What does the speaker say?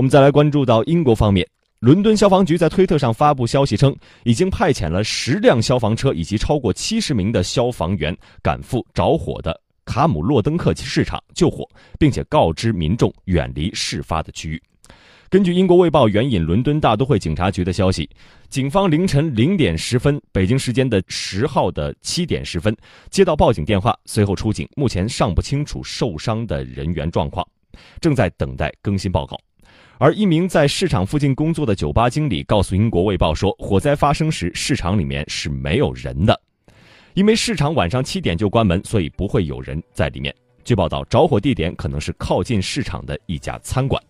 我们再来关注到英国方面，伦敦消防局在推特上发布消息称，已经派遣了十辆消防车以及超过七十名的消防员赶赴着火的卡姆洛登克市场救火，并且告知民众远离事发的区域。根据英国《卫报》援引伦敦大都会警察局的消息，警方凌晨零点十分（北京时间的十号的七点十分）接到报警电话，随后出警，目前尚不清楚受伤的人员状况，正在等待更新报告。而一名在市场附近工作的酒吧经理告诉英国《卫报》说，火灾发生时市场里面是没有人的，因为市场晚上七点就关门，所以不会有人在里面。据报道，着火地点可能是靠近市场的一家餐馆。